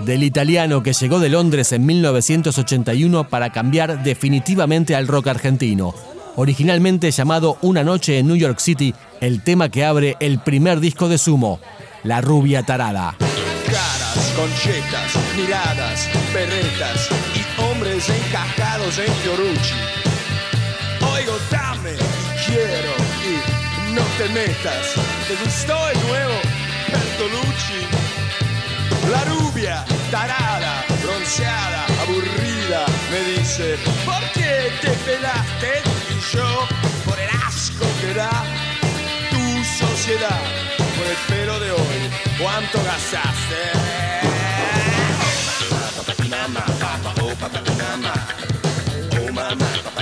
Del italiano que llegó de Londres en 1981 para cambiar definitivamente al rock argentino. Originalmente llamado Una noche en New York City, el tema que abre el primer disco de Sumo, La rubia tarada. Caras, conchetas, miradas, perretas y hombres encajados en Fiorucci. Oigo, dame, quiero y no te metas. ¿Te gustó el nuevo La rubia, tarada, bronceada, aburrida, me dice, ¿por qué te pelaste? Y yo, por el asco que da tu sociedad, por el pelo de hoy, ¿cuánto gastaste? Un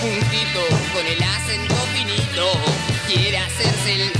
puntito con el acento finito quiere hacerse el